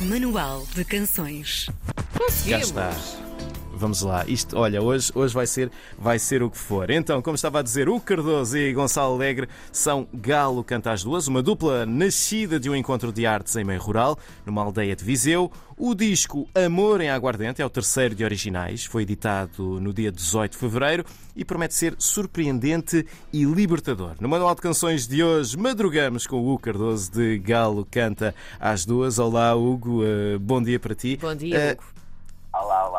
Manual de Canções. Conseguimos. Vamos lá. Isto, olha, hoje, hoje vai, ser, vai ser o que for. Então, como estava a dizer, o Cardoso e Gonçalo Alegre são Galo Canta às Duas, uma dupla nascida de um encontro de artes em meio rural, numa aldeia de Viseu. O disco Amor em Aguardente é o terceiro de originais, foi editado no dia 18 de fevereiro e promete ser surpreendente e libertador. No Manual de Canções de hoje, madrugamos com o Hugo Cardoso de Galo Canta às Duas. Olá, Hugo, eh, bom dia para ti. Bom dia, Eh, Hugo.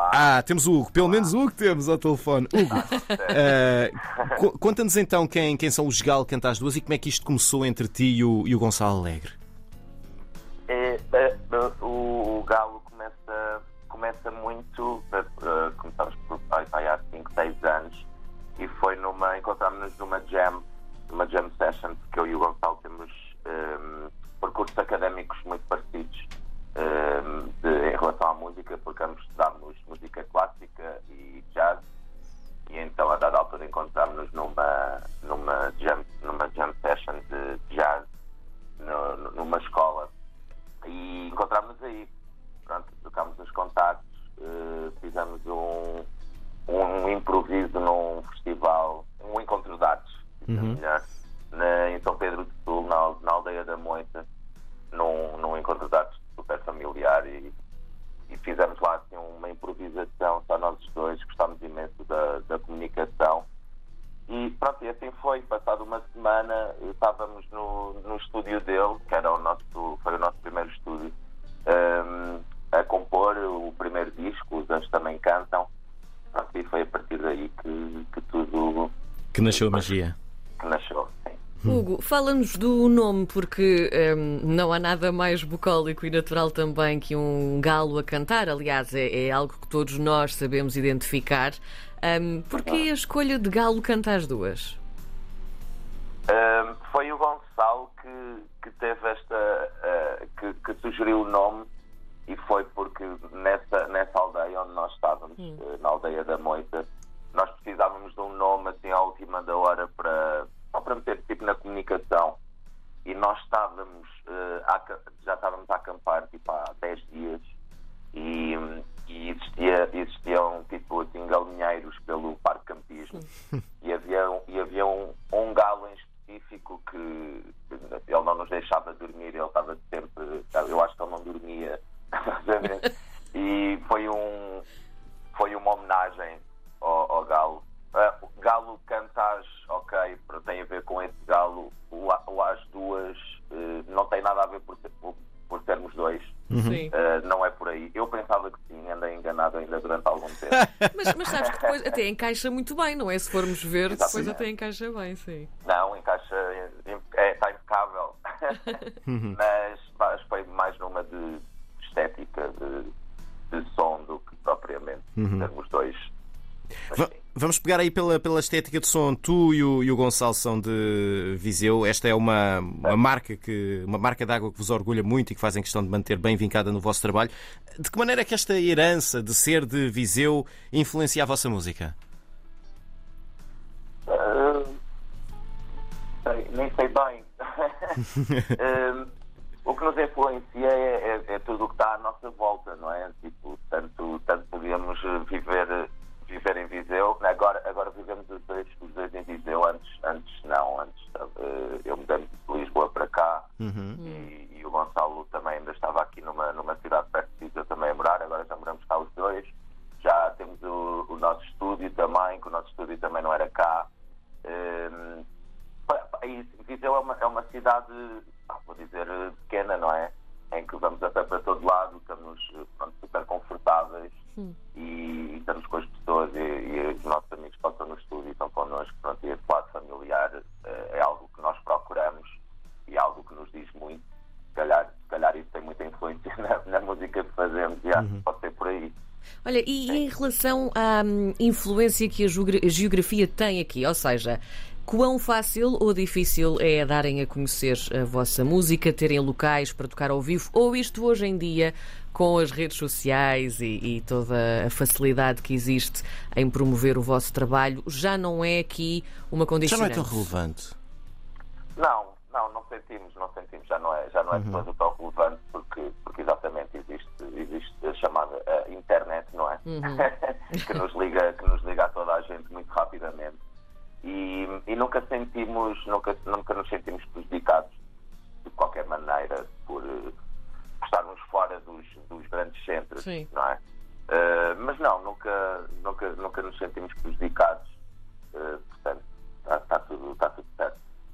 Olá. ah, temos o Hugo. Pelo menos o Hugo temos ao telefone. Hugo, co- conta-nos então quem, quem são os Galo Canta às Duas e como é que isto começou entre ti e o, e o Gonçalo Alegre. É, é, o, o Galo começa, começa muito. eh, eh, começámos por pai, pai, há 5, 6 anos e foi numa. Encontramos-nos numa jam, numa jam session, porque eu e o Gonçalo temos ehm, percursos académicos muito parecidos de- em relação à música, porque ambos estudámos música clássica e jazz. E então, a dada altura, encontramos-nos numa, numa, jam, numa jam session de jazz no- numa escola e encontramos-nos aí. Pronto, trocámos os contactos, eh, fizemos um, um improviso num festival, um encontro de artes, dizendo melhor, na- em São Pedro do Sul, na, na aldeia da Moita, num, num encontro de artes super familiar e, e fizemos lá assim, uma improvisação, só nós dois, gostámos imenso da, da comunicação. E pronto, e assim foi. Passado uma semana, estávamos no, no estúdio dele, que era o nosso, foi o nosso primeiro estúdio, ehm, a compor o primeiro disco, os Anjos Também Cantam. Pronto, e foi a partir daí que, que tudo Que nasceu a magia. Sim. Hugo, fala-nos do nome, porque hum, não há nada mais bucólico e natural também que um galo a cantar. Aliás, é, é algo que todos nós sabemos identificar. Hum, porquê a escolha de galo canta às duas? Ehm, foi o Gonçalo que, que teve esta. eh, que, que sugeriu o nome e foi porque nessa, nessa aldeia onde nós estávamos, eh, na aldeia da Moita, nós precisávamos de um nome assim à última da hora para, para meter tipo na comunicação. E nós estávamos, aca- já estávamos a acampar tipo há 10 dias e, e sermos dois. Sim. Ah, não é por aí. Eu pensava que sim, andei enganado ainda durante algum tempo. Mas, mas sabes que depois até encaixa muito bem, não é? Se formos ver, depois até encaixa bem, sim. Não, encaixa, é, está impecável. Mas pá, acho que foi mais numa de estética, de, de som, do que propriamente termos Vamos pegar aí pela, pela estética de som. Tu e o, e o Gonçalo são de Viseu. Esta é uma, uma marca que uma marca de água que vos orgulha muito e que fazem questão de manter bem vincada no vosso trabalho. De que maneira é que esta herança de ser de Viseu influencia a vossa música? Ah, sei, nem sei bem. Ah, o que nos influencia é, é- é tudo o que está à nossa volta, não é? Tipo, tanto, tanto viver, viver Olha, e em relação à hum, influência que a geogra- a geografia tem aqui, ou seja, quão fácil ou difícil é darem a conhecer a vossa música, terem locais para tocar ao vivo, ou isto hoje em dia, com as redes sociais e, e toda a facilidade que existe em promover o vosso trabalho, já não é aqui uma Já não é tão relevante. Não, não, não sentimos, não sentimos, já não é, já não é de todo tão relevante porque, porque exatamente existe existe a chamada internet, não é? Uhum. que, nos liga, que nos liga a toda a gente muito rapidamente. E, e nunca sentimos, nunca, nunca nos sentimos prejudicados de qualquer maneira por, por estarmos fora dos, dos grandes centros, Sim. não é? Uh, mas não, nunca, nunca, nunca nos sentimos prejudicados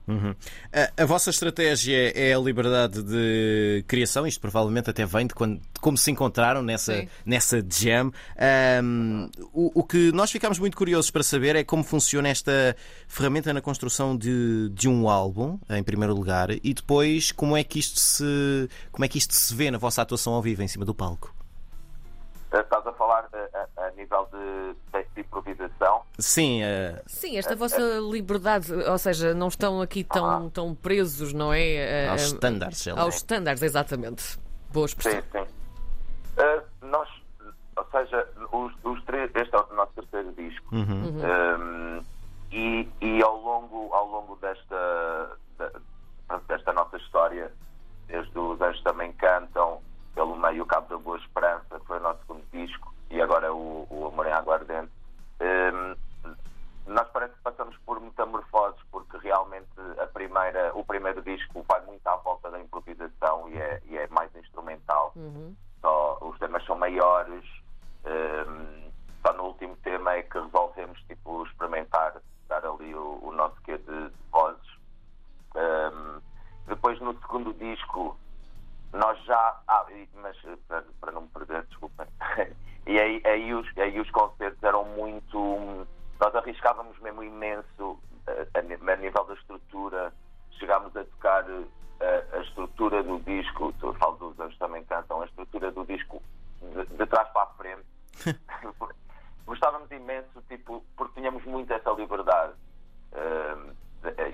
Uhum. A, a vossa estratégia é a liberdade de criação, isto provavelmente até vem de, quando, de como se encontraram nessa, Sim. nessa jam. Ahm, o, o que nós ficámos muito curiosos para saber é como funciona esta ferramenta na construção de, de um álbum, em primeiro lugar, e depois como é que isto se, como é que isto se vê na vossa atuação ao vivo em cima do palco. Eh, falar eh, a, a nível de, de- de improvisação? Sim, eh, Sim, esta vossa liberdade, ou seja, não estão aqui tão, tão presos, não é? aos Eh, lá. Aos standards, exatamente. Boa expressão. Sim, sim. Eh, nós, ou seja, os, os três, este é o nosso terceiro disco. Um, e, e ao longo, ao longo desta, desta nossa história, desde os Anjos Também Cantam, pelo meio o Cabo da Boa Esperança, que foi o nosso segundo disco, e agora o, o Amor em Água Ardente, um, nós parece que passamos por metamorfoses, aí, os, concertos eram muito. Nós arriscávamos mesmo imenso eh, a, ni- a nível da estrutura. Chegámos a tocar eh, a, a estrutura do disco, eu falo dos Anjos também cantam, a estrutura do disco de, de trás para a frente. Gostávamos imenso, tipo, porque tínhamos muito essa liberdade. Hum,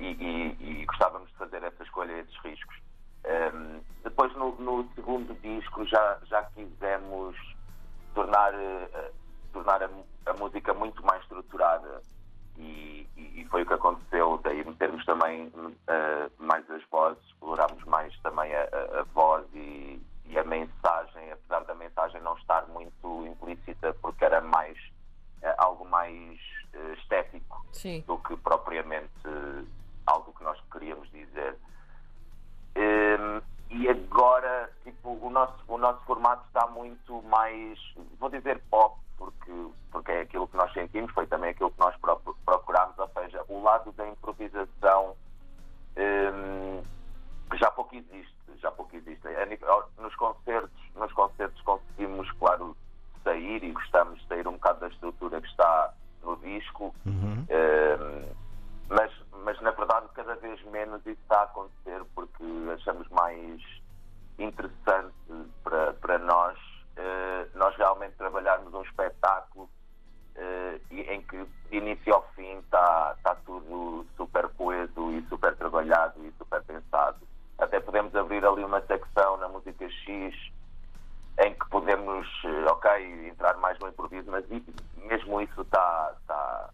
e, e- e gostávamos de fazer essa escolha, esses riscos. Um, depois, no, no segundo disco, já, já quisemos tornar, eh, tornar a, a música muito mais estruturada. E, e- e foi o que aconteceu. Daí metermos também eh, mais as vozes, explorámos mais também a, a- a voz e, e a mensagem, apesar da mensagem não estar muito implícita, porque era mais eh, algo mais eh, estético Sim. do que propriamente algo que nós queríamos dizer. Hum, e agora, tipo, o nosso, o nosso formato está muito mais, vou dizer pop, porque, porque é aquilo que nós sentimos, foi também aquilo que nós procu- procurámos, ou seja, o lado da improvisação hum, que já pouco existe, já pouco existe. Nos concertos, nos concertos conseguimos, claro, sair e gostamos de sair um bocado da estrutura que está no disco, Uhum. Ehm, mas, mas na verdade cada vez menos isso está a acontecer porque achamos mais interessante para, para nós eh, nós realmente trabalharmos um espetáculo eh, em que de início ao fim está, está tudo super coeso e super trabalhado e super pensado. Até podemos abrir ali uma secção na música X em que podemos, eh, ok, entrar mais no improviso, mas mesmo isso está está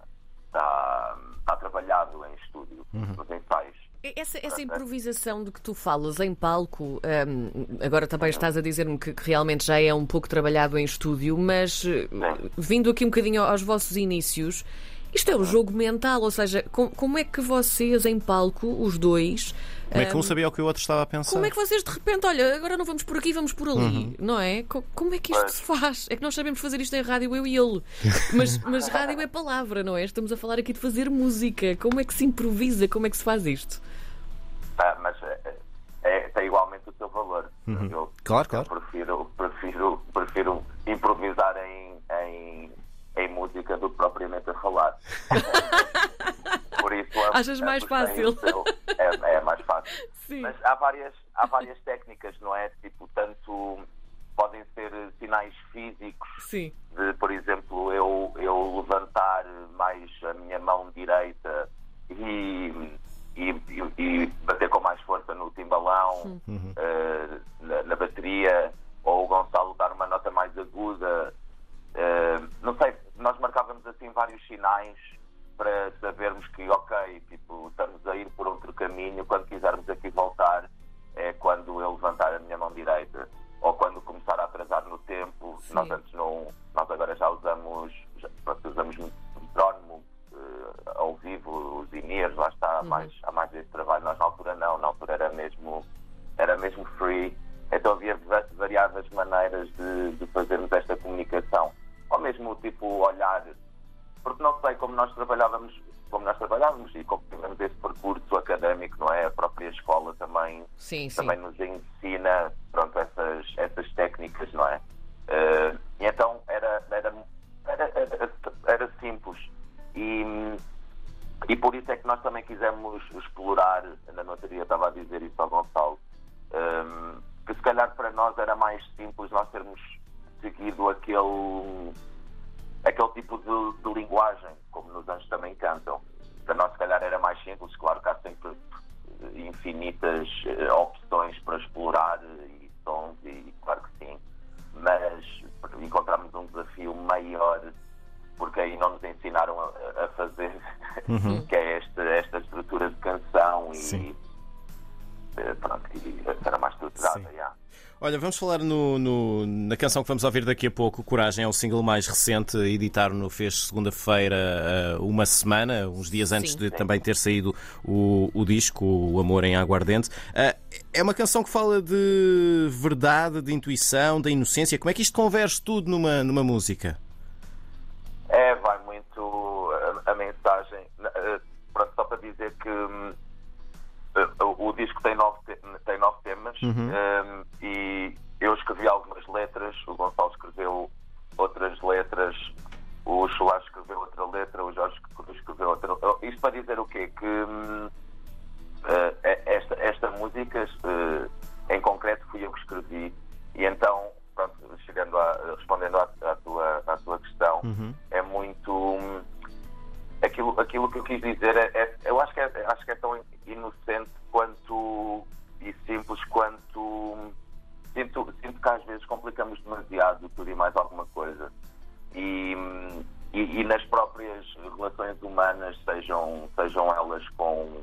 está está trabalhado em estúdio, nos ensaios. Essa, essa improvisação de que tu falas em palco, hum, agora também estás a dizer-me que, que realmente já é um pouco trabalhado em estúdio, mas eh, vindo aqui um bocadinho aos vossos inícios, isto é um jogo mental, ou seja, com- como é que vocês em palco, os dois, Como é que um sabia o que o outro estava a pensar? como é que vocês de repente, olha, agora não vamos por aqui, vamos por ali, não é? Co- Como é que isto se faz? É que nós sabemos fazer isto em rádio, eu e ele. Mas, mas rádio é palavra, não é? Estamos a falar aqui de fazer música. Como é que se improvisa? Como é que se faz isto? Valor. Eu, Claro, claro. eu prefiro, prefiro, prefiro improvisar em, em, em música do que propriamente a falar. Por isso, ambos- Achas mais ambos têm fácil? seu- é, é mais fácil. Sim. Mas há várias, há várias técnicas, não é? Tipo, tanto podem ser sinais físicos Sim. de, por exemplo, eu, eu levantar mais a minha mão direita e, e, e- e bater com mais força no timbalão, eh, na, na bateria, ou o Gonçalo dar uma nota mais aguda. Eh, não sei, nós marcávamos assim vários sinais para sabermos que, ok, tipo, estamos a ir por outro caminho, quando quisermos aqui voltar, é quando eu levantar a minha mão direita. Ou quando começar a atrasar no tempo, Sim. nós antes não, nós agora já usamos ao vivo os dinheiros, lá está, há uhum. mais, há mais desse trabalho. Nós na altura não, na altura era mesmo, era mesmo free. Então havia variadas maneiras de, de fazermos esta comunicação. Ou mesmo tipo olhar, porque não sei como nós trabalhávamos, como nós trabalhávamos e como tivemos esse percurso académico, não é? A própria escola também, sim, sim. também nos ensina pronto, essas, essas técnicas, não é? Uh, então era, era, era, era, era simples. E e por isso é que nós também quisemos explorar, na notaria estava a dizer isso ao Gonçalo, ehm, que se calhar para nós era mais simples nós termos seguido aquele, aquele tipo de, de linguagem, como nos anjos também cantam. Para nós se calhar era mais simples, claro que há sempre infinitas eh, opções para explorar eh, e sons e claro que sim, mas encontramos um desafio maior porque aí não nos ensinaram a, a fazer que é esta, esta estrutura de canção e Sim. eh, pronto, e era mais estruturada, Sim. já. Olha, vamos falar no, no- na canção que vamos ouvir daqui a pouco. Coragem é o single mais recente. Editaram-no fez segunda-feira, eh, uma semana, uns dias antes Sim. de também ter saído o, o disco, O Amor em Aguardente. Eh, é uma canção que fala de verdade, de intuição, da inocência. Como é que isto converge tudo numa, numa música? Mensagem. eh, Pronto, só para dizer que hum, eh, o, disco tem nove, te- tem nove temas hum, e eu escrevi algumas letras, o Gonçalo escreveu outras letras, o Soares escreveu outra letra, o Jorge escreveu outra. Isto para dizer o quê? Que hum, eh, esta, esta música em concreto fui eu que escrevi quis dizer é, é- eu acho que é, acho que é tão inocente quanto e simples quanto sinto, sinto que às vezes complicamos demasiado tudo e mais alguma coisa. E, e, e nas próprias relações humanas sejam, sejam elas com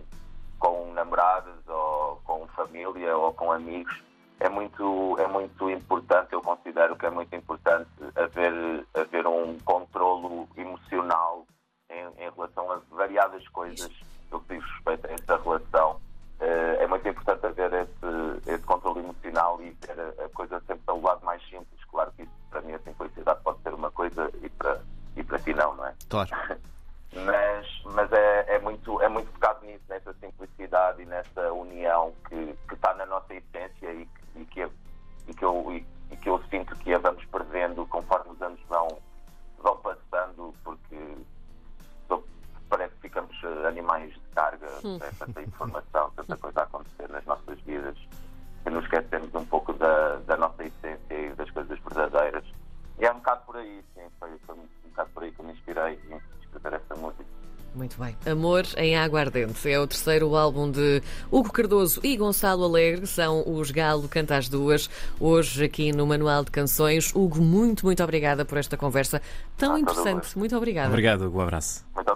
com namoradas ou com família ou com amigos é muito é muito importante eu considero que é muito importante haver haver um controlo emocional em, em relação a variadas coisas do que diz respeito a essa relação. Eh, é muito importante haver esse, esse controle emocional e ter a, a coisa sempre pelo lado mais simples. Claro que isso para mim a simplicidade pode ser uma coisa e para e para ti não não é? Claro. mas, mas é, é muito, é muito focado nisso, nessa simplicidade e nessa união nos esquecemos um pouco da, da nossa essência e das coisas verdadeiras. E é um bocado por aí, sim, foi, foi um bocado por aí que me inspirei em escrever essa música. Muito bem. Amor em Aguardente é o terceiro álbum de Hugo Cardoso e Gonçalo Alegre, são os Galo Canta as Duas, hoje aqui no Manual de Canções. Hugo, muito, muito obrigada por esta conversa tão Ah, interessante. Muito obrigada. Obrigado, um abraço. Muito